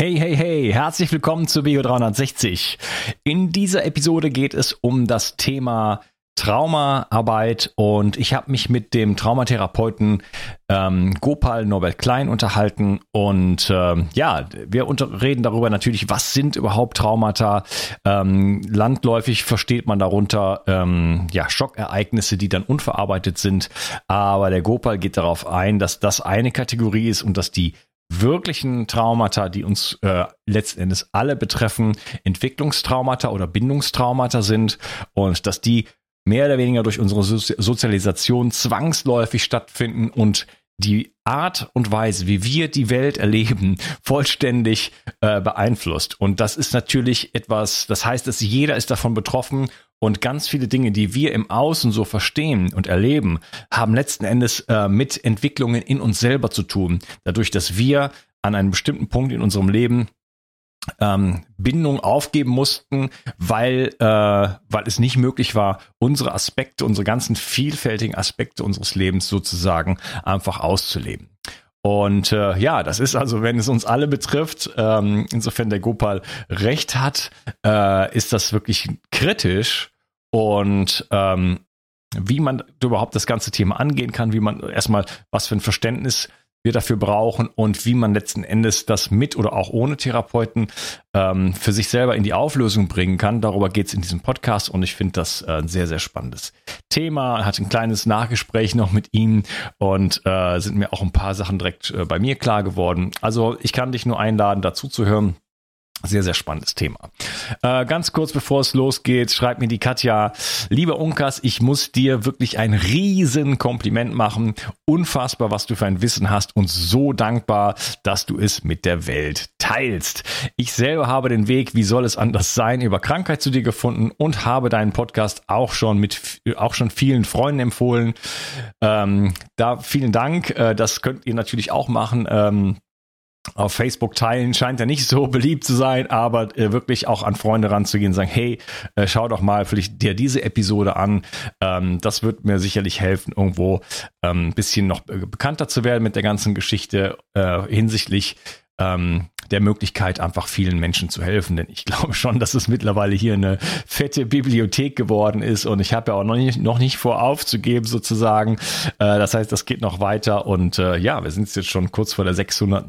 Hey, hey, hey, herzlich willkommen zu Bio 360. In dieser Episode geht es um das Thema Traumaarbeit und ich habe mich mit dem Traumatherapeuten ähm, Gopal Norbert Klein unterhalten und ähm, ja, wir reden darüber natürlich, was sind überhaupt Traumata. Ähm, landläufig versteht man darunter ähm, ja Schockereignisse, die dann unverarbeitet sind, aber der Gopal geht darauf ein, dass das eine Kategorie ist und dass die wirklichen Traumata, die uns äh, letzten Endes alle betreffen, Entwicklungstraumata oder Bindungstraumata sind und dass die mehr oder weniger durch unsere Sozialisation zwangsläufig stattfinden und die Art und Weise, wie wir die Welt erleben, vollständig äh, beeinflusst. Und das ist natürlich etwas, das heißt, dass jeder ist davon betroffen und ganz viele Dinge, die wir im Außen so verstehen und erleben, haben letzten Endes äh, mit Entwicklungen in uns selber zu tun. Dadurch, dass wir an einem bestimmten Punkt in unserem Leben ähm, Bindung aufgeben mussten, weil, äh, weil es nicht möglich war, unsere Aspekte, unsere ganzen vielfältigen Aspekte unseres Lebens sozusagen einfach auszuleben. Und äh, ja, das ist also, wenn es uns alle betrifft, ähm, insofern der Gopal recht hat, äh, ist das wirklich kritisch. Und ähm, wie man überhaupt das ganze Thema angehen kann, wie man erstmal, was für ein Verständnis wir dafür brauchen und wie man letzten Endes das mit oder auch ohne Therapeuten ähm, für sich selber in die Auflösung bringen kann. Darüber geht es in diesem Podcast und ich finde das äh, ein sehr, sehr spannendes Thema. Hat ein kleines Nachgespräch noch mit ihm und äh, sind mir auch ein paar Sachen direkt äh, bei mir klar geworden. Also ich kann dich nur einladen, dazu zu hören. Sehr, sehr spannendes Thema. Äh, ganz kurz bevor es losgeht, schreibt mir die Katja, lieber Unkas, ich muss dir wirklich ein riesen Kompliment machen. Unfassbar, was du für ein Wissen hast und so dankbar, dass du es mit der Welt teilst. Ich selber habe den Weg, wie soll es anders sein, über Krankheit zu dir gefunden und habe deinen Podcast auch schon mit, auch schon vielen Freunden empfohlen. Ähm, da vielen Dank. Äh, das könnt ihr natürlich auch machen. Ähm, auf Facebook teilen scheint er nicht so beliebt zu sein, aber äh, wirklich auch an Freunde ranzugehen und sagen, hey, äh, schau doch mal vielleicht dir diese Episode an. Ähm, das wird mir sicherlich helfen, irgendwo ähm, ein bisschen noch äh, bekannter zu werden mit der ganzen Geschichte äh, hinsichtlich ähm, der Möglichkeit, einfach vielen Menschen zu helfen. Denn ich glaube schon, dass es mittlerweile hier eine fette Bibliothek geworden ist und ich habe ja auch noch nicht, noch nicht vor aufzugeben sozusagen. Äh, das heißt, das geht noch weiter und äh, ja, wir sind jetzt schon kurz vor der 600.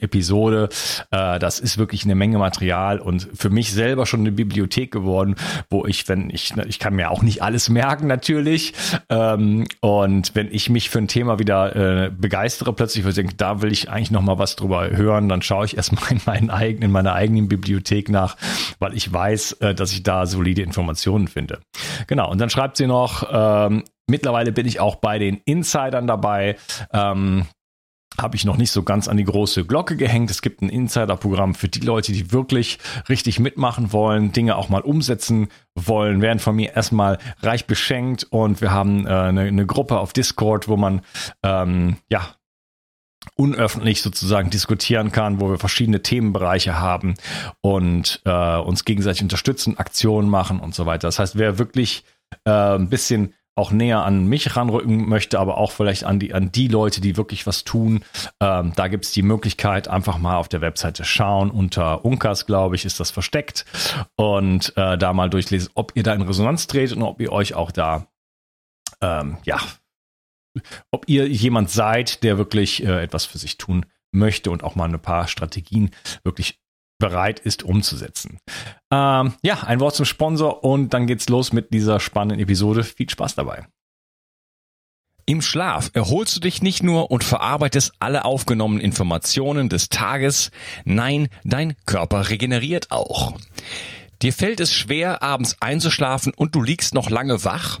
Episode. Äh, das ist wirklich eine Menge Material und für mich selber schon eine Bibliothek geworden, wo ich, wenn ich, ich kann mir auch nicht alles merken natürlich ähm, und wenn ich mich für ein Thema wieder begeistere, plötzlich, wo ich denke, da will ich eigentlich noch mal was drüber hören, dann schaue ich erstmal in, meinen eigenen, in meiner eigenen Bibliothek nach, weil ich weiß, äh, dass ich da solide Informationen finde. Genau, und dann schreibt sie noch, ähm, mittlerweile bin ich auch bei den Insidern dabei. Ähm, habe ich noch nicht so ganz an die große Glocke gehängt. Es gibt ein Insider-Programm für die Leute, die wirklich richtig mitmachen wollen, Dinge auch mal umsetzen wollen, werden von mir erstmal reich beschenkt und wir haben äh, eine, eine Gruppe auf Discord, wo man ähm, ja unöffentlich sozusagen diskutieren kann, wo wir verschiedene Themenbereiche haben und äh, uns gegenseitig unterstützen, Aktionen machen und so weiter. Das heißt, wer wirklich äh, ein bisschen auch näher an mich ranrücken möchte, aber auch vielleicht an die, an die Leute, die wirklich was tun. Ähm, da gibt's die Möglichkeit, einfach mal auf der Webseite schauen. Unter Unkas, glaube ich, ist das versteckt. Und äh, da mal durchlesen, ob ihr da in Resonanz tretet und ob ihr euch auch da ähm, ja, ob ihr jemand seid, der wirklich äh, etwas für sich tun möchte und auch mal ein paar Strategien wirklich bereit ist umzusetzen. Ähm, ja, ein Wort zum Sponsor und dann geht's los mit dieser spannenden Episode. Viel Spaß dabei. Im Schlaf erholst du dich nicht nur und verarbeitest alle aufgenommenen Informationen des Tages, nein, dein Körper regeneriert auch. Dir fällt es schwer, abends einzuschlafen und du liegst noch lange wach?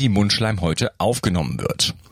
Mundschleimhäute aufgenommen wird.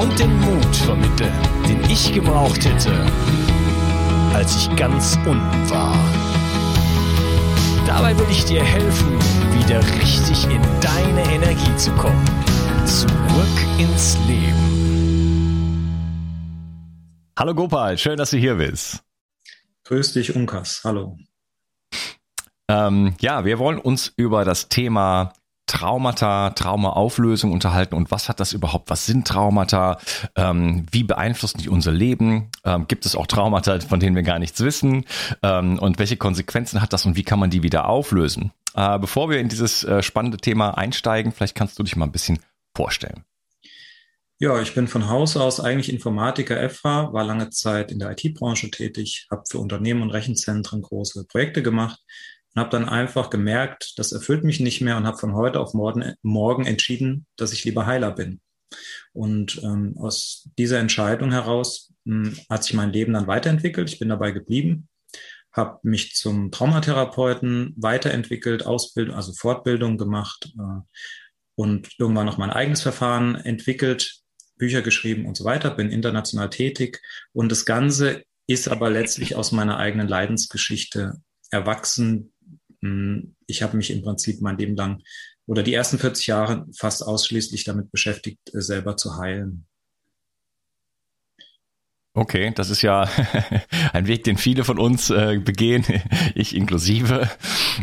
und den Mut vermitteln, den ich gebraucht hätte, als ich ganz unten war. Dabei will ich dir helfen, wieder richtig in deine Energie zu kommen. Zurück ins Leben. Hallo Gopal, schön, dass du hier bist. Grüß dich, Unkas. Hallo. Ähm, ja, wir wollen uns über das Thema Traumata, Traumaauflösung unterhalten und was hat das überhaupt? Was sind Traumata? Ähm, wie beeinflussen die unser Leben? Ähm, gibt es auch Traumata, von denen wir gar nichts wissen? Ähm, und welche Konsequenzen hat das und wie kann man die wieder auflösen? Äh, bevor wir in dieses äh, spannende Thema einsteigen, vielleicht kannst du dich mal ein bisschen vorstellen. Ja, ich bin von Haus aus eigentlich Informatiker EFRA, war lange Zeit in der IT-Branche tätig, habe für Unternehmen und Rechenzentren große Projekte gemacht, und habe dann einfach gemerkt, das erfüllt mich nicht mehr und habe von heute auf morgen, morgen entschieden, dass ich lieber Heiler bin. Und ähm, aus dieser Entscheidung heraus mh, hm, hat sich mein Leben dann weiterentwickelt. Ich bin dabei geblieben, habe mich zum Traumatherapeuten weiterentwickelt, Ausbildung, also Fortbildung gemacht äh, und irgendwann noch mein eigenes Verfahren entwickelt, Bücher geschrieben und so weiter, bin international tätig. Und das Ganze ist aber letztlich aus meiner eigenen Leidensgeschichte erwachsen, ich habe mich im Prinzip mein Leben lang oder die ersten 40 Jahre fast ausschließlich damit beschäftigt, äh, selber zu heilen. Okay, das ist ja ein Weg, den viele von uns äh, begehen, ich inklusive.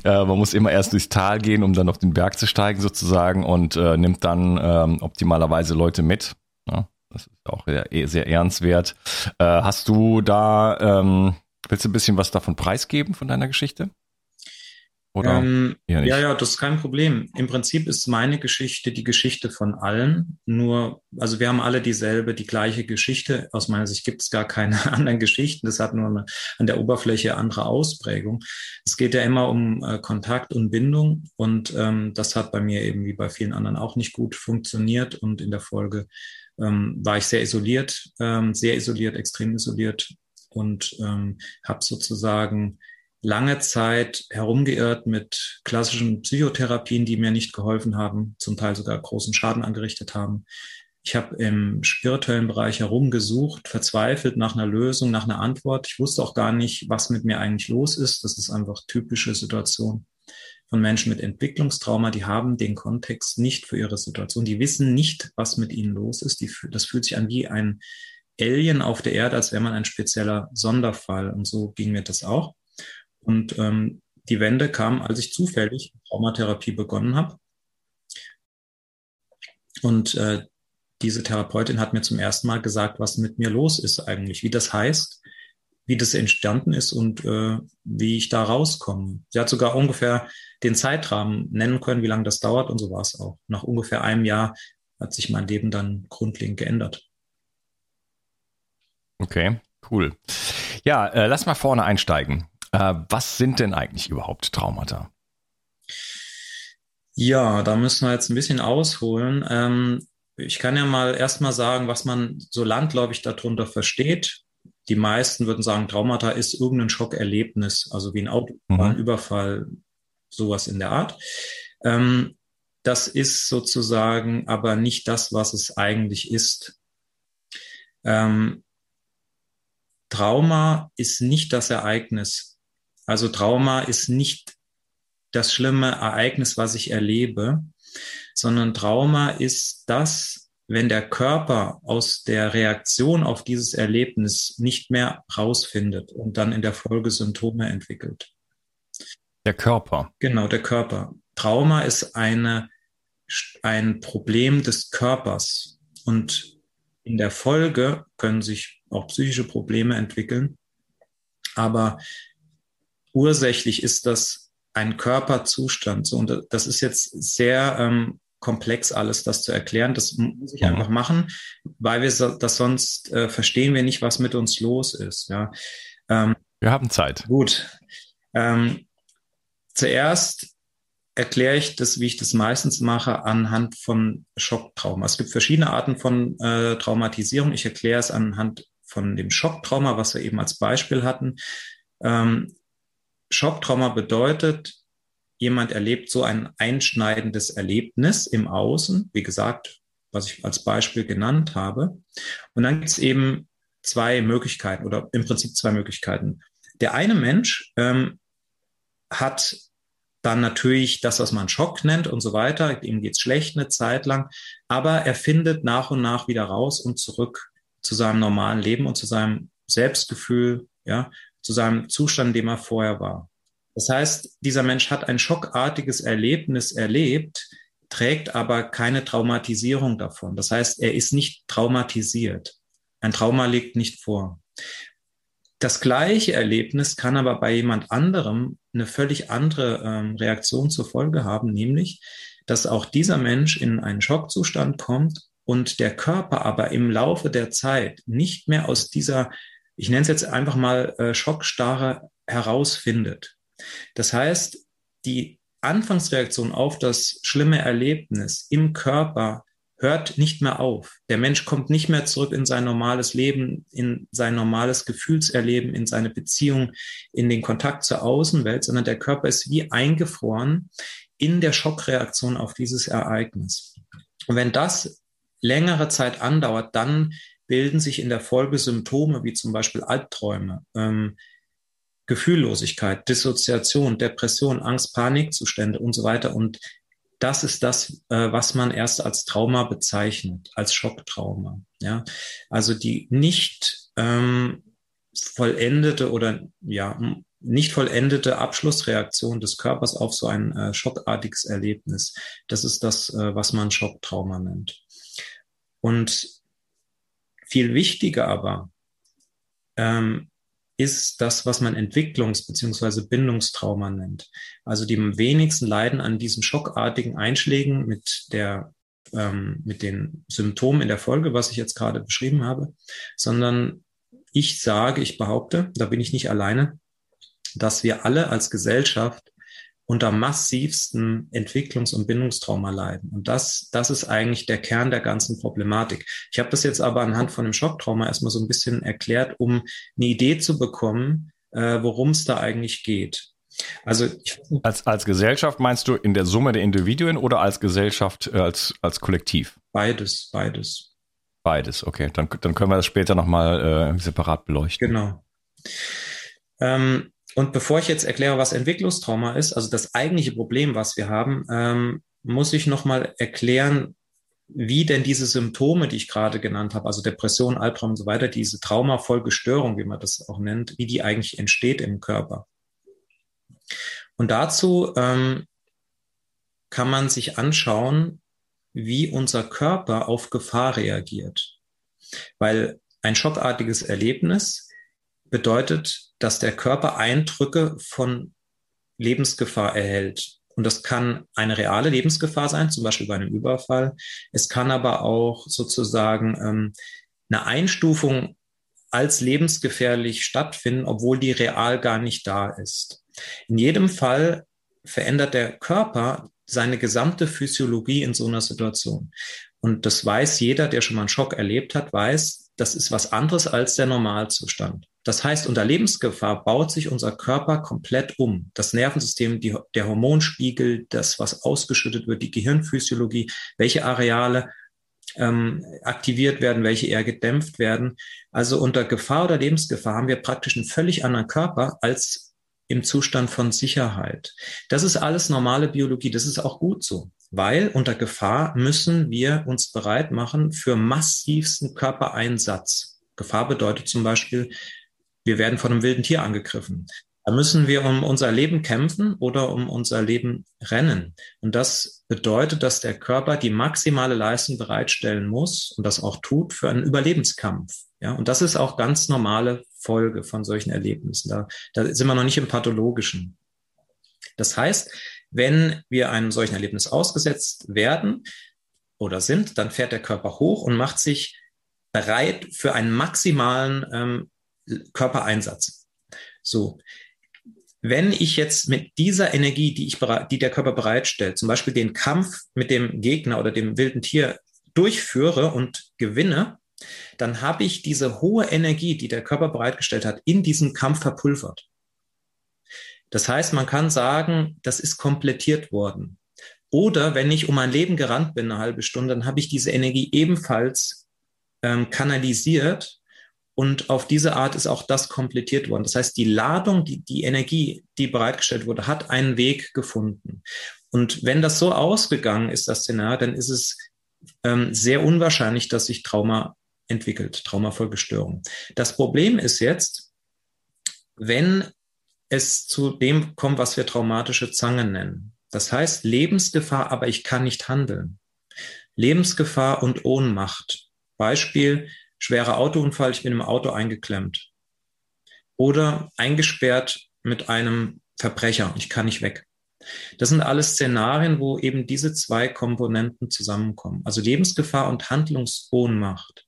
Äh, man muss immer erst durchs Tal gehen, um dann auf den Berg zu steigen sozusagen und äh, nimmt dann ähm, optimalerweise Leute mit. Ja, das ist auch sehr, sehr ehrenswert. Äh, hast du da, ähm, willst du ein bisschen was davon preisgeben von deiner Geschichte? Oder ähm, ja, ja, das ist kein Problem. Im Prinzip ist meine Geschichte die Geschichte von allen. Nur, also wir haben alle dieselbe, die gleiche Geschichte. Aus meiner Sicht gibt es gar keine anderen Geschichten. Das hat nur eine, an der Oberfläche andere Ausprägung. Es geht ja immer um äh, Kontakt und Bindung. Und ähm, das hat bei mir eben wie bei vielen anderen auch nicht gut funktioniert. Und in der Folge ähm, war ich sehr isoliert, ähm, sehr isoliert, extrem isoliert und ähm, habe sozusagen lange Zeit herumgeirrt mit klassischen Psychotherapien, die mir nicht geholfen haben, zum Teil sogar großen Schaden angerichtet haben. Ich habe im spirituellen Bereich herumgesucht, verzweifelt nach einer Lösung, nach einer Antwort. Ich wusste auch gar nicht, was mit mir eigentlich los ist. Das ist einfach typische Situation von Menschen mit Entwicklungstrauma. Die haben den Kontext nicht für ihre Situation. Die wissen nicht, was mit ihnen los ist. Die, das fühlt sich an wie ein Alien auf der Erde, als wäre man ein spezieller Sonderfall. Und so ging mir das auch. Und ähm, die Wende kam, als ich zufällig Traumatherapie begonnen habe. Und äh, diese Therapeutin hat mir zum ersten Mal gesagt, was mit mir los ist eigentlich, wie das heißt, wie das entstanden ist und äh, wie ich da rauskomme. Sie hat sogar ungefähr den Zeitrahmen nennen können, wie lange das dauert und so war es auch. Nach ungefähr einem Jahr hat sich mein Leben dann grundlegend geändert. Okay, cool. Ja, äh, lass mal vorne einsteigen. Äh, was sind denn eigentlich überhaupt Traumata? Ja, da müssen wir jetzt ein bisschen ausholen. Ähm, ich kann ja mal erstmal sagen, was man so landläufig darunter versteht. Die meisten würden sagen, Traumata ist irgendein Schockerlebnis, also wie ein Autobahnüberfall, mhm. sowas in der Art. Ähm, das ist sozusagen aber nicht das, was es eigentlich ist. Ähm, Trauma ist nicht das Ereignis, also Trauma ist nicht das schlimme Ereignis, was ich erlebe, sondern Trauma ist das, wenn der Körper aus der Reaktion auf dieses Erlebnis nicht mehr rausfindet und dann in der Folge Symptome entwickelt. Der Körper. Genau, der Körper. Trauma ist eine, ein Problem des Körpers und in der Folge können sich auch psychische Probleme entwickeln. Aber ursächlich ist das ein Körperzustand. So, und das ist jetzt sehr ähm, komplex alles, das zu erklären. Das muss ich mhm. einfach machen, weil wir so, das sonst äh, verstehen wir nicht, was mit uns los ist. Ja. Ähm, wir haben Zeit. Gut. Ähm, zuerst erkläre ich das, wie ich das meistens mache, anhand von Schocktrauma. Es gibt verschiedene Arten von äh, Traumatisierung. Ich erkläre es anhand von dem Schocktrauma, was wir eben als Beispiel hatten. Ähm, Schocktrauma bedeutet, jemand erlebt so ein einschneidendes Erlebnis im Außen, wie gesagt, was ich als Beispiel genannt habe. Und dann gibt es eben zwei Möglichkeiten oder im Prinzip zwei Möglichkeiten. Der eine Mensch ähm, hat dann natürlich das, was man Schock nennt und so weiter. Ihm geht's schlecht eine Zeit lang, aber er findet nach und nach wieder raus und zurück zu seinem normalen Leben und zu seinem Selbstgefühl, ja, zu seinem Zustand, dem er vorher war. Das heißt, dieser Mensch hat ein schockartiges Erlebnis erlebt, trägt aber keine Traumatisierung davon. Das heißt, er ist nicht traumatisiert. Ein Trauma liegt nicht vor. Das gleiche Erlebnis kann aber bei jemand anderem eine völlig andere ähm, Reaktion zur Folge haben, nämlich, dass auch dieser Mensch in einen Schockzustand kommt und der Körper aber im Laufe der Zeit nicht mehr aus dieser, ich nenne es jetzt einfach mal äh, Schockstarre herausfindet. Das heißt, die Anfangsreaktion auf das schlimme Erlebnis im Körper hört nicht mehr auf. Der Mensch kommt nicht mehr zurück in sein normales Leben, in sein normales Gefühlserleben, in seine Beziehung, in den Kontakt zur Außenwelt, sondern der Körper ist wie eingefroren in der Schockreaktion auf dieses Ereignis. Und wenn das längere Zeit andauert, dann bilden sich in der Folge Symptome wie zum Beispiel Albträume, ähm, Gefühllosigkeit, Dissoziation, Depression, Angst, Panikzustände und so weiter. Und das ist das, äh, was man erst als Trauma bezeichnet, als Schocktrauma. Ja, also die nicht ähm, vollendete oder ja nicht vollendete Abschlussreaktion des Körpers auf so ein äh, schockartiges Erlebnis. Das ist das, äh, was man Schocktrauma nennt. Und viel wichtiger aber ähm, ist das, was man Entwicklungs- bzw. Bindungstrauma nennt. Also die wenigsten leiden an diesen schockartigen Einschlägen mit der ähm, mit den Symptomen in der Folge, was ich jetzt gerade beschrieben habe, sondern ich sage, ich behaupte, da bin ich nicht alleine, dass wir alle als Gesellschaft unter massivsten Entwicklungs- und Bindungstrauma leiden. Und das, das ist eigentlich der Kern der ganzen Problematik. Ich habe das jetzt aber anhand von dem Schocktrauma erstmal so ein bisschen erklärt, um eine Idee zu bekommen, äh, worum es da eigentlich geht. Also als, als Gesellschaft meinst du in der Summe der Individuen oder als Gesellschaft, äh, als, als Kollektiv? Beides, beides. Beides, okay. Dann, dann können wir das später nochmal äh, separat beleuchten. Genau. Ähm, und bevor ich jetzt erkläre, was Entwicklungstrauma ist, also das eigentliche Problem, was wir haben, ähm, muss ich nochmal erklären, wie denn diese Symptome, die ich gerade genannt habe, also Depression, Albtraum und so weiter, diese Traumafolgestörung, wie man das auch nennt, wie die eigentlich entsteht im Körper. Und dazu ähm, kann man sich anschauen, wie unser Körper auf Gefahr reagiert. Weil ein schockartiges Erlebnis bedeutet, dass der Körper Eindrücke von Lebensgefahr erhält. Und das kann eine reale Lebensgefahr sein, zum Beispiel bei einem Überfall. Es kann aber auch sozusagen ähm, eine Einstufung als lebensgefährlich stattfinden, obwohl die real gar nicht da ist. In jedem Fall verändert der Körper seine gesamte Physiologie in so einer Situation. Und das weiß jeder, der schon mal einen Schock erlebt hat, weiß, das ist was anderes als der Normalzustand. Das heißt, unter Lebensgefahr baut sich unser Körper komplett um. Das Nervensystem, die, der Hormonspiegel, das, was ausgeschüttet wird, die Gehirnphysiologie, welche Areale ähm, aktiviert werden, welche eher gedämpft werden. Also unter Gefahr oder Lebensgefahr haben wir praktisch einen völlig anderen Körper als im Zustand von Sicherheit. Das ist alles normale Biologie. Das ist auch gut so. Weil unter Gefahr müssen wir uns bereit machen für massivsten Körpereinsatz. Gefahr bedeutet zum Beispiel, wir werden von einem wilden Tier angegriffen. Da müssen wir um unser Leben kämpfen oder um unser Leben rennen. Und das bedeutet, dass der Körper die maximale Leistung bereitstellen muss und das auch tut für einen Überlebenskampf. Ja, und das ist auch ganz normale Folge von solchen Erlebnissen. Da, da sind wir noch nicht im Pathologischen. Das heißt, wenn wir einem solchen Erlebnis ausgesetzt werden oder sind, dann fährt der Körper hoch und macht sich bereit für einen maximalen ähm, Körpereinsatz. So. Wenn ich jetzt mit dieser Energie, die ich, die der Körper bereitstellt, zum Beispiel den Kampf mit dem Gegner oder dem wilden Tier durchführe und gewinne, dann habe ich diese hohe Energie, die der Körper bereitgestellt hat, in diesem Kampf verpulvert. Das heißt, man kann sagen, das ist komplettiert worden. Oder wenn ich um mein Leben gerannt bin, eine halbe Stunde, dann habe ich diese Energie ebenfalls ähm, kanalisiert und auf diese Art ist auch das komplettiert worden. Das heißt, die Ladung, die, die Energie, die bereitgestellt wurde, hat einen Weg gefunden. Und wenn das so ausgegangen ist, das Szenario, dann ist es ähm, sehr unwahrscheinlich, dass sich Trauma entwickelt, Traumafolgestörung. Das Problem ist jetzt, wenn es zu dem kommt, was wir traumatische Zange nennen. Das heißt Lebensgefahr, aber ich kann nicht handeln. Lebensgefahr und Ohnmacht. Beispiel, schwerer Autounfall, ich bin im Auto eingeklemmt. Oder eingesperrt mit einem Verbrecher, ich kann nicht weg. Das sind alles Szenarien, wo eben diese zwei Komponenten zusammenkommen. Also Lebensgefahr und Handlungsohnmacht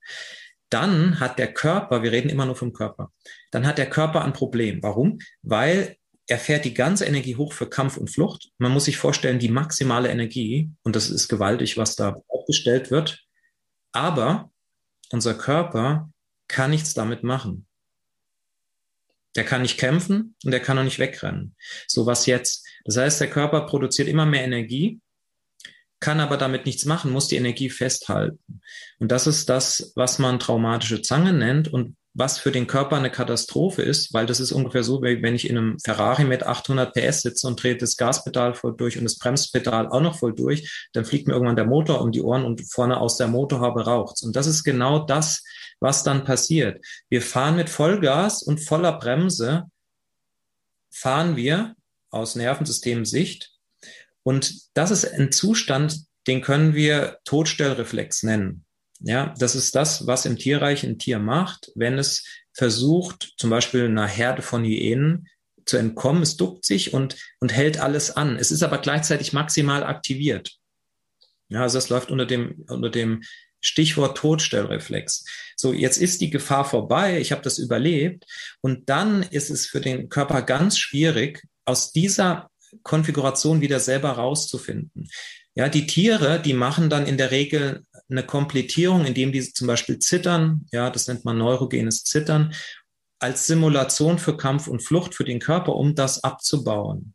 dann hat der Körper, wir reden immer nur vom Körper, dann hat der Körper ein Problem. Warum? Weil er fährt die ganze Energie hoch für Kampf und Flucht. Man muss sich vorstellen, die maximale Energie, und das ist gewaltig, was da aufgestellt wird, aber unser Körper kann nichts damit machen. Der kann nicht kämpfen und der kann auch nicht wegrennen. So was jetzt. Das heißt, der Körper produziert immer mehr Energie kann aber damit nichts machen, muss die Energie festhalten. Und das ist das, was man traumatische Zange nennt und was für den Körper eine Katastrophe ist, weil das ist ungefähr so, wie wenn ich in einem Ferrari mit 800 PS sitze und drehe das Gaspedal voll durch und das Bremspedal auch noch voll durch, dann fliegt mir irgendwann der Motor um die Ohren und vorne aus der Motorhaube raucht's. Und das ist genau das, was dann passiert. Wir fahren mit Vollgas und voller Bremse, fahren wir aus Nervensystemsicht und das ist ein Zustand, den können wir Todstellreflex nennen. Ja, das ist das, was im Tierreich ein Tier macht, wenn es versucht, zum Beispiel einer Herde von Hyänen zu entkommen. Es duckt sich und, und hält alles an. Es ist aber gleichzeitig maximal aktiviert. Ja, also das läuft unter dem, unter dem Stichwort Todstellreflex. So, jetzt ist die Gefahr vorbei, ich habe das überlebt und dann ist es für den Körper ganz schwierig, aus dieser Konfiguration wieder selber rauszufinden. Ja, die Tiere, die machen dann in der Regel eine Komplettierung, indem die zum Beispiel zittern. Ja, das nennt man neurogenes Zittern als Simulation für Kampf und Flucht für den Körper, um das abzubauen.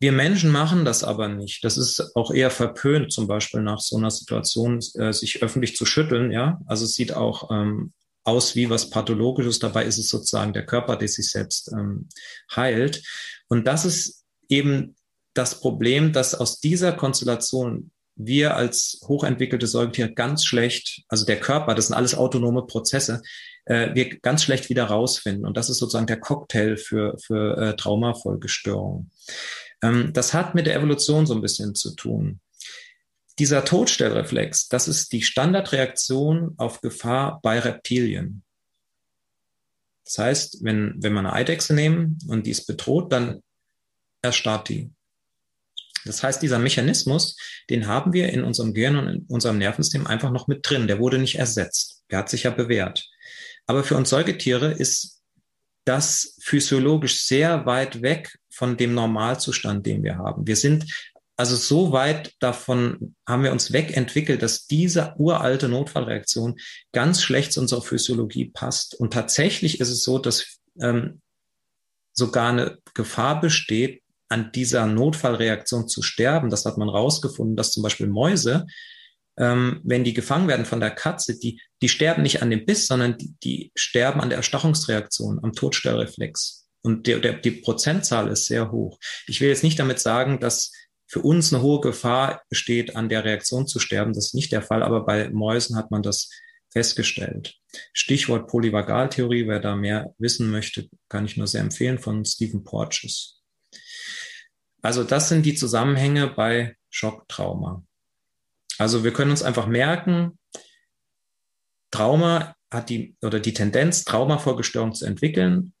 Wir Menschen machen das aber nicht. Das ist auch eher verpönt, zum Beispiel nach so einer Situation äh, sich öffentlich zu schütteln. Ja, also es sieht auch ähm, aus wie was Pathologisches. Dabei ist es sozusagen der Körper, der sich selbst ähm, heilt. Und das ist eben das Problem, dass aus dieser Konstellation wir als hochentwickelte Säugetiere ganz schlecht, also der Körper, das sind alles autonome Prozesse, äh, wir ganz schlecht wieder rausfinden. Und das ist sozusagen der Cocktail für, für äh, Traumafolgestörungen. Ähm, das hat mit der Evolution so ein bisschen zu tun. Dieser Todstellreflex, das ist die Standardreaktion auf Gefahr bei Reptilien. Das heißt, wenn, wenn wir eine Eidechse nehmen und die ist bedroht, dann erstarrt die. Das heißt, dieser Mechanismus, den haben wir in unserem Gehirn und in unserem Nervensystem einfach noch mit drin. Der wurde nicht ersetzt. Der hat sich ja bewährt. Aber für uns Säugetiere ist das physiologisch sehr weit weg von dem Normalzustand, den wir haben. Wir sind also so weit davon haben wir uns wegentwickelt, dass diese uralte Notfallreaktion ganz schlecht zu unserer Physiologie passt. Und tatsächlich ist es so, dass ähm, sogar eine Gefahr besteht, an dieser Notfallreaktion zu sterben. Das hat man rausgefunden, dass zum Beispiel Mäuse, ähm, wenn die gefangen werden von der Katze, die, die sterben nicht an dem Biss, sondern die, die sterben an der Erstachungsreaktion, am Todstellreflex. Und der, der, die Prozentzahl ist sehr hoch. Ich will jetzt nicht damit sagen, dass für uns eine hohe Gefahr besteht, an der Reaktion zu sterben. Das ist nicht der Fall, aber bei Mäusen hat man das festgestellt. Stichwort Polyvagaltheorie, wer da mehr wissen möchte, kann ich nur sehr empfehlen von Stephen Porges. Also das sind die Zusammenhänge bei Schocktrauma. Also wir können uns einfach merken, Trauma hat die oder die Tendenz, Traumafolgestörung zu entwickeln,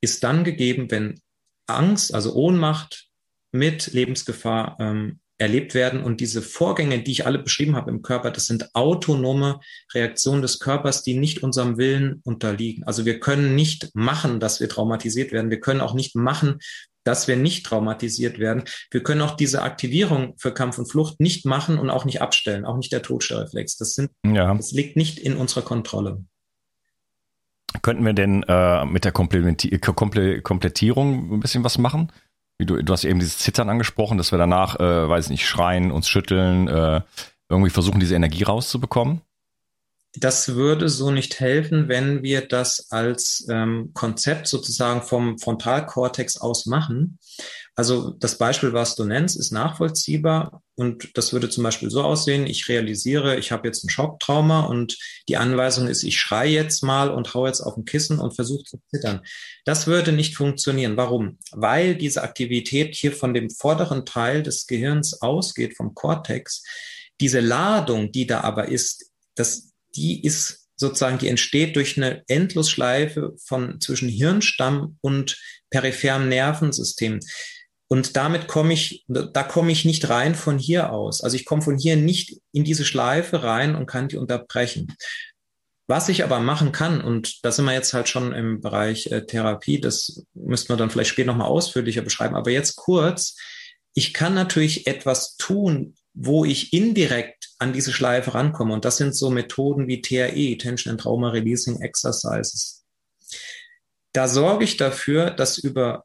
ist dann gegeben, wenn Angst, also Ohnmacht mit Lebensgefahr ähm, erlebt werden. Und diese Vorgänge, die ich alle beschrieben habe im Körper, das sind autonome Reaktionen des Körpers, die nicht unserem Willen unterliegen. Also wir können nicht machen, dass wir traumatisiert werden. Wir können auch nicht machen, dass wir nicht traumatisiert werden. Wir können auch diese Aktivierung für Kampf und Flucht nicht machen und auch nicht abstellen, auch nicht der Todstellreflex. Das, sind, ja. das liegt nicht in unserer Kontrolle. Könnten wir denn äh, mit der Komplettierung ein bisschen was machen? Wie du, du hast eben dieses Zittern angesprochen, dass wir danach, äh, weiß nicht, schreien, uns schütteln, äh, irgendwie versuchen, diese Energie rauszubekommen? Das würde so nicht helfen, wenn wir das als ähm, Konzept sozusagen vom Frontalkortex aus machen. Also das Beispiel, was du nennst, ist nachvollziehbar und das würde zum Beispiel so aussehen, ich realisiere, ich habe jetzt ein Schocktrauma und die Anweisung ist, ich schreie jetzt mal und hau jetzt auf ein Kissen und versuche zu zittern. Das würde nicht funktionieren. Warum? Weil diese Aktivität hier von dem vorderen Teil des Gehirns ausgeht, vom Kortex. Diese Ladung, die da aber ist, das, die ist sozusagen, die entsteht durch eine Endlosschleife von zwischen Hirnstamm und peripherem Nervensystem. Und damit komme ich, da komme ich nicht rein von hier aus. Also ich komme von hier nicht in diese Schleife rein und kann die unterbrechen. Was ich aber machen kann, und da sind wir jetzt halt schon im Bereich äh, Therapie, das müssten wir dann vielleicht später nochmal ausführlicher beschreiben, aber jetzt kurz, ich kann natürlich etwas tun, wo ich indirekt an diese Schleife rankomme. Und das sind so Methoden wie TRE, Tension and Trauma Releasing Exercises. Da sorge ich dafür, dass über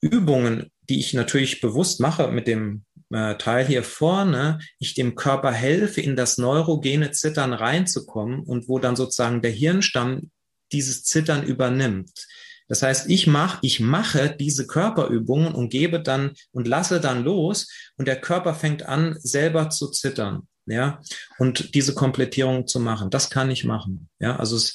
Übungen, die ich natürlich bewusst mache mit dem äh, Teil hier vorne, ich dem Körper helfe, in das neurogene Zittern reinzukommen und wo dann sozusagen der Hirnstamm dieses Zittern übernimmt. Das heißt, ich mache, ich mache diese Körperübungen und gebe dann und lasse dann los und der Körper fängt an, selber zu zittern. Ja, und diese Komplettierung zu machen, das kann ich machen. Ja, also es,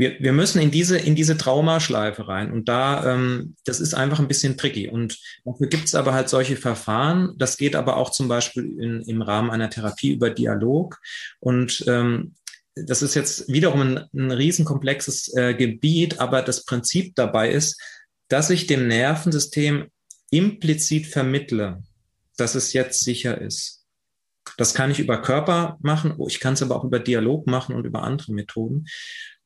wir, wir müssen in diese, in diese Traumaschleife rein. Und da, ähm, das ist einfach ein bisschen tricky. Und dafür gibt es aber halt solche Verfahren. Das geht aber auch zum Beispiel in, im Rahmen einer Therapie über Dialog. Und ähm, das ist jetzt wiederum ein, ein riesenkomplexes äh, Gebiet, aber das Prinzip dabei ist, dass ich dem Nervensystem implizit vermittle, dass es jetzt sicher ist. Das kann ich über Körper machen, ich kann es aber auch über Dialog machen und über andere Methoden.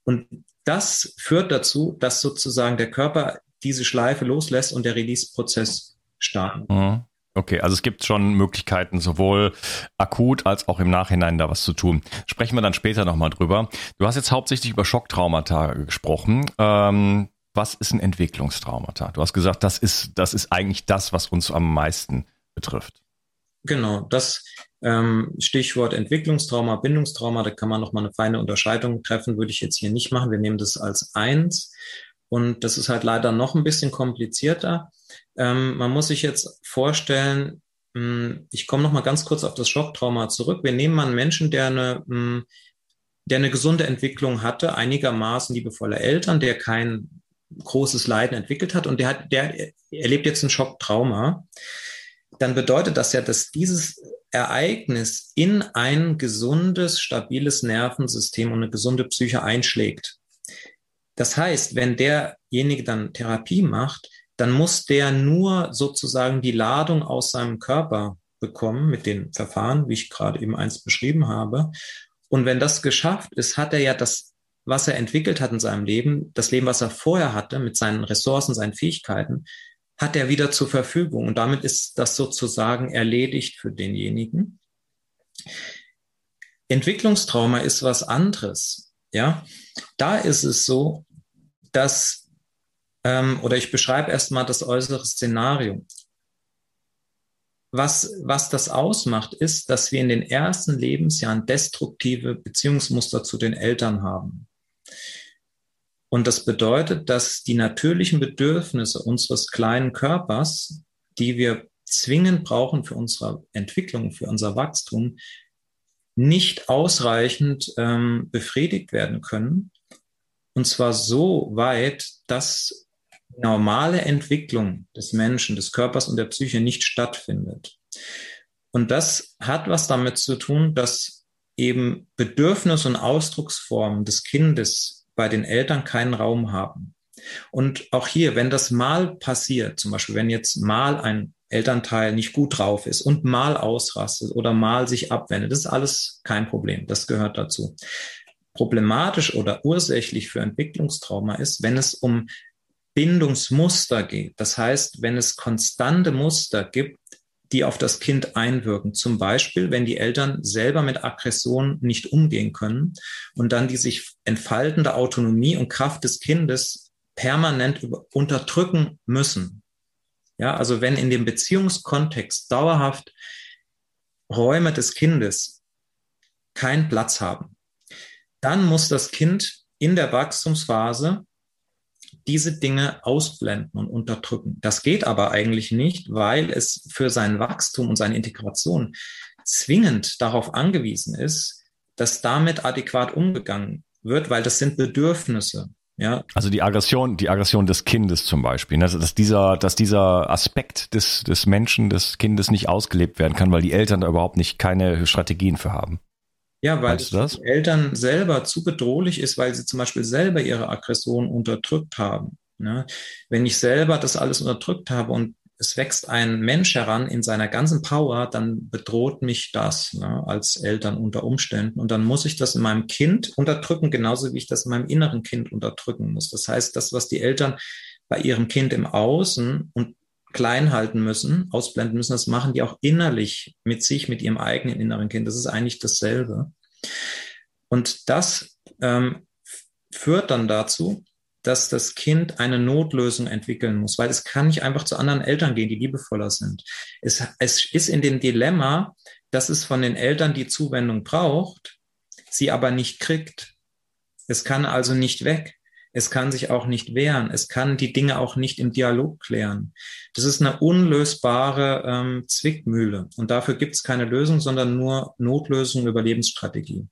Und das führt dazu, dass sozusagen der Körper diese Schleife loslässt und der Release-Prozess startet. Mhm. Okay, also es gibt schon Möglichkeiten, sowohl akut als auch im Nachhinein da was zu tun. Sprechen wir dann später nochmal drüber. Du hast jetzt hauptsächlich über Schocktraumata gesprochen. Ähm, was ist ein Entwicklungstraumata? Du hast gesagt, das ist, das ist eigentlich das, was uns am meisten betrifft. Genau, das ähm, Stichwort Entwicklungstrauma, Bindungstrauma, da kann man nochmal eine feine Unterscheidung treffen, würde ich jetzt hier nicht machen. Wir nehmen das als eins. Und das ist halt leider noch ein bisschen komplizierter. Ähm, man muss sich jetzt vorstellen, hm, ich komme nochmal ganz kurz auf das Schocktrauma zurück. Wir nehmen mal einen Menschen, der eine, hm, der eine gesunde Entwicklung hatte, einigermaßen liebevolle Eltern, der kein großes Leiden entwickelt hat und der hat, der erlebt jetzt ein Schocktrauma dann bedeutet das ja, dass dieses Ereignis in ein gesundes, stabiles Nervensystem und eine gesunde Psyche einschlägt. Das heißt, wenn derjenige dann Therapie macht, dann muss der nur sozusagen die Ladung aus seinem Körper bekommen mit den Verfahren, wie ich gerade eben eins beschrieben habe. Und wenn das geschafft ist, hat er ja das, was er entwickelt hat in seinem Leben, das Leben, was er vorher hatte, mit seinen Ressourcen, seinen Fähigkeiten, hat er wieder zur Verfügung. Und damit ist das sozusagen erledigt für denjenigen. Entwicklungstrauma ist was anderes. Ja, da ist es so, dass, ähm, oder ich beschreibe erstmal das äußere Szenario. Was, was das ausmacht, ist, dass wir in den ersten Lebensjahren destruktive Beziehungsmuster zu den Eltern haben. Und das bedeutet, dass die natürlichen Bedürfnisse unseres kleinen Körpers die wir zwingend brauchen für unsere Entwicklung, für unser Wachstum, nicht ausreichend ähm, befriedigt werden können. Und zwar so weit, dass normale Entwicklung des Menschen, des Körpers und der Psyche nicht stattfindet. Und das hat was damit zu tun, dass eben Bedürfnis und Ausdrucksformen des Kindes bei den Eltern keinen Raum haben. Und auch hier, wenn das mal passiert, zum Beispiel wenn jetzt mal ein Elternteil nicht gut drauf ist und mal ausrastet oder mal sich abwendet, das ist alles kein Problem. Das gehört dazu. Problematisch oder ursächlich für Entwicklungstrauma ist, wenn es um Bindungsmuster geht. Das heißt, wenn es konstante Muster gibt, die auf das Kind einwirken. Zum Beispiel, wenn die Eltern selber mit Aggression nicht umgehen können und dann die sich entfaltende Autonomie und Kraft des Kindes permanent unterdrücken müssen. Ja, also wenn in dem Beziehungskontext dauerhaft Räume des Kindes keinen Platz haben, dann muss das Kind in der Wachstumsphase diese Dinge ausblenden und unterdrücken. Das geht aber eigentlich nicht, weil es für sein Wachstum und seine Integration zwingend darauf angewiesen ist, dass damit adäquat umgegangen wird, weil das sind Bedürfnisse. Ja. Also die Aggression, die Aggression des Kindes zum Beispiel, ne? dass dieser, dass dieser Aspekt des, des Menschen, des Kindes nicht ausgelebt werden kann, weil die Eltern da überhaupt nicht keine Strategien für haben. Ja, weil es das? Eltern selber zu bedrohlich ist, weil sie zum Beispiel selber ihre Aggression unterdrückt haben. Ne? Wenn ich selber das alles unterdrückt habe und es wächst ein Mensch heran in seiner ganzen Power, dann bedroht mich das ne, als Eltern unter Umständen. Und dann muss ich das in meinem Kind unterdrücken, genauso wie ich das in meinem inneren Kind unterdrücken muss. Das heißt, das, was die Eltern bei ihrem Kind im Außen und klein halten müssen, ausblenden müssen. Das machen die auch innerlich mit sich, mit ihrem eigenen inneren Kind. Das ist eigentlich dasselbe. Und das ähm, führt dann dazu, dass das Kind eine Notlösung entwickeln muss, weil es kann nicht einfach zu anderen Eltern gehen, die liebevoller sind. Es, es ist in dem Dilemma, dass es von den Eltern die Zuwendung braucht, sie aber nicht kriegt. Es kann also nicht weg. Es kann sich auch nicht wehren. Es kann die Dinge auch nicht im Dialog klären. Das ist eine unlösbare ähm, Zwickmühle. Und dafür gibt es keine Lösung, sondern nur Notlösung, Überlebensstrategie.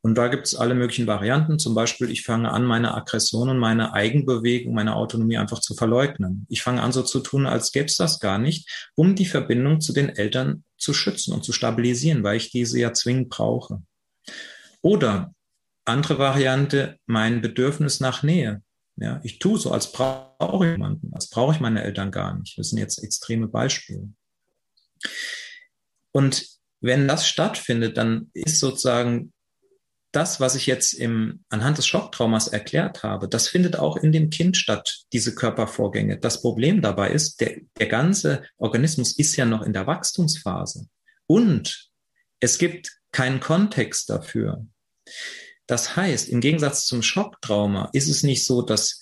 Und da gibt es alle möglichen Varianten. Zum Beispiel, ich fange an, meine Aggression und meine Eigenbewegung, meine Autonomie einfach zu verleugnen. Ich fange an, so zu tun, als gäbe es das gar nicht, um die Verbindung zu den Eltern zu schützen und zu stabilisieren, weil ich diese ja zwingend brauche. Oder andere Variante, mein Bedürfnis nach Nähe. Ja, ich tue so, als brauche ich jemanden, als brauche ich meine Eltern gar nicht. Das sind jetzt extreme Beispiele. Und wenn das stattfindet, dann ist sozusagen das, was ich jetzt im, anhand des Schocktraumas erklärt habe, das findet auch in dem Kind statt, diese Körpervorgänge. Das Problem dabei ist, der, der ganze Organismus ist ja noch in der Wachstumsphase. Und es gibt keinen Kontext dafür. Das heißt, im Gegensatz zum Schocktrauma ist es nicht so, dass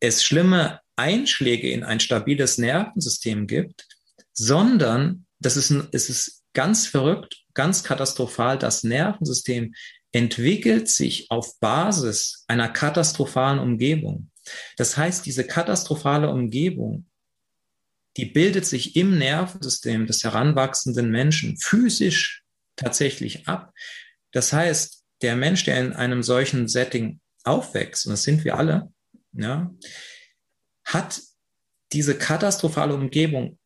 es schlimme Einschläge in ein stabiles Nervensystem gibt, sondern das ist, es ist ganz verrückt, ganz katastrophal. Das Nervensystem entwickelt sich auf Basis einer katastrophalen Umgebung. Das heißt, diese katastrophale Umgebung, die bildet sich im Nervensystem des heranwachsenden Menschen physisch tatsächlich ab. Das heißt, der Mensch, der in einem solchen Setting aufwächst, und das sind wir alle, ja, hat diese katastrophale Umgebung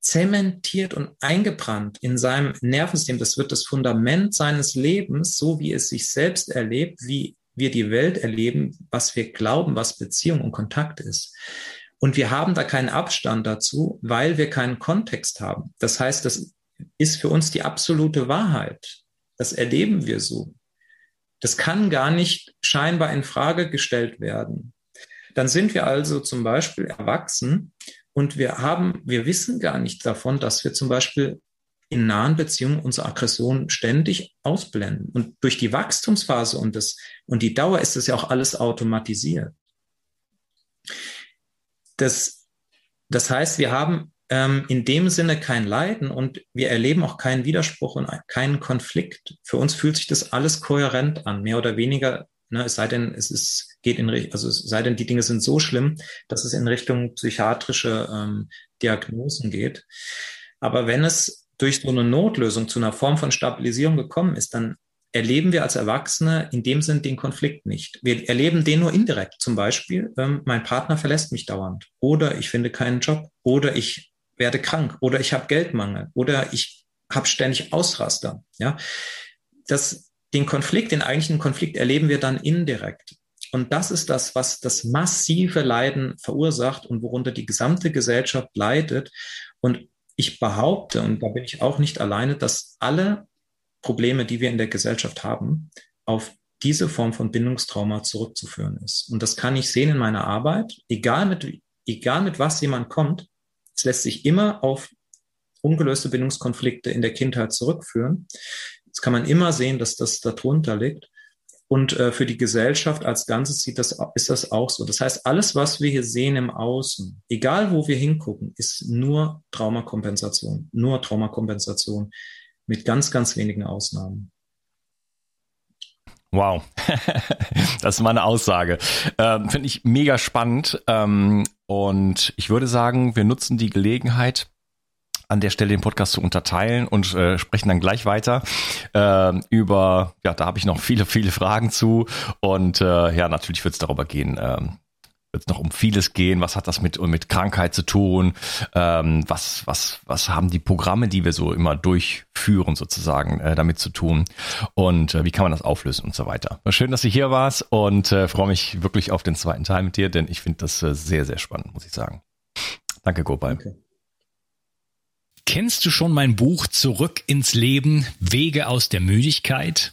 zementiert und eingebrannt in seinem Nervensystem. Das wird das Fundament seines Lebens, so wie es sich selbst erlebt, wie wir die Welt erleben, was wir glauben, was Beziehung und Kontakt ist. Und wir haben da keinen Abstand dazu, weil wir keinen Kontext haben. Das heißt, das ist für uns die absolute Wahrheit. Das erleben wir so. Das kann gar nicht scheinbar in Frage gestellt werden. Dann sind wir also zum Beispiel erwachsen und wir haben, wir wissen gar nicht davon, dass wir zum Beispiel in nahen Beziehungen unsere Aggression ständig ausblenden. Und durch die Wachstumsphase und das, und die Dauer ist das ja auch alles automatisiert. Das, das heißt, wir haben ähm, in dem Sinne kein Leiden und wir erleben auch keinen Widerspruch und keinen Konflikt. Für uns fühlt sich das alles kohärent an, mehr oder weniger, ne, es sei denn, es ist geht in also es sei denn, die Dinge sind so schlimm, dass es in Richtung psychiatrische ähm, Diagnosen geht. Aber wenn es durch so eine Notlösung zu einer Form von Stabilisierung gekommen ist, dann erleben wir als Erwachsene in dem Sinn den Konflikt nicht. Wir erleben den nur indirekt. Zum Beispiel, ähm, mein Partner verlässt mich dauernd oder ich finde keinen Job oder ich werde krank oder ich habe Geldmangel oder ich habe ständig Ausraster. Ja, das, den Konflikt, den eigentlichen Konflikt erleben wir dann indirekt. Und das ist das, was das massive Leiden verursacht und worunter die gesamte Gesellschaft leidet. Und ich behaupte, und da bin ich auch nicht alleine, dass alle Probleme, die wir in der Gesellschaft haben, auf diese Form von Bindungstrauma zurückzuführen ist. Und das kann ich sehen in meiner Arbeit, egal mit, egal mit was jemand kommt, es lässt sich immer auf ungelöste Bindungskonflikte in der Kindheit zurückführen. Jetzt kann man immer sehen, dass das darunter liegt. Und äh, für die Gesellschaft als Ganzes sieht das, ist das auch so. Das heißt, alles, was wir hier sehen im Außen, egal wo wir hingucken, ist nur Traumakompensation, nur Traumakompensation mit ganz, ganz wenigen Ausnahmen. Wow, das ist mal eine Aussage. Ähm, Finde ich mega spannend. Ähm, und ich würde sagen, wir nutzen die Gelegenheit, an der Stelle den Podcast zu unterteilen und äh, sprechen dann gleich weiter äh, über, ja, da habe ich noch viele, viele Fragen zu. Und äh, ja, natürlich wird es darüber gehen, ähm, wird es noch um vieles gehen. Was hat das mit, mit Krankheit zu tun? Ähm, was, was, was haben die Programme, die wir so immer durchführen, sozusagen, äh, damit zu tun? Und äh, wie kann man das auflösen und so weiter? Schön, dass du hier warst und äh, freue mich wirklich auf den zweiten Teil mit dir, denn ich finde das äh, sehr, sehr spannend, muss ich sagen. Danke, Gopal. Okay. Kennst du schon mein Buch Zurück ins Leben, Wege aus der Müdigkeit?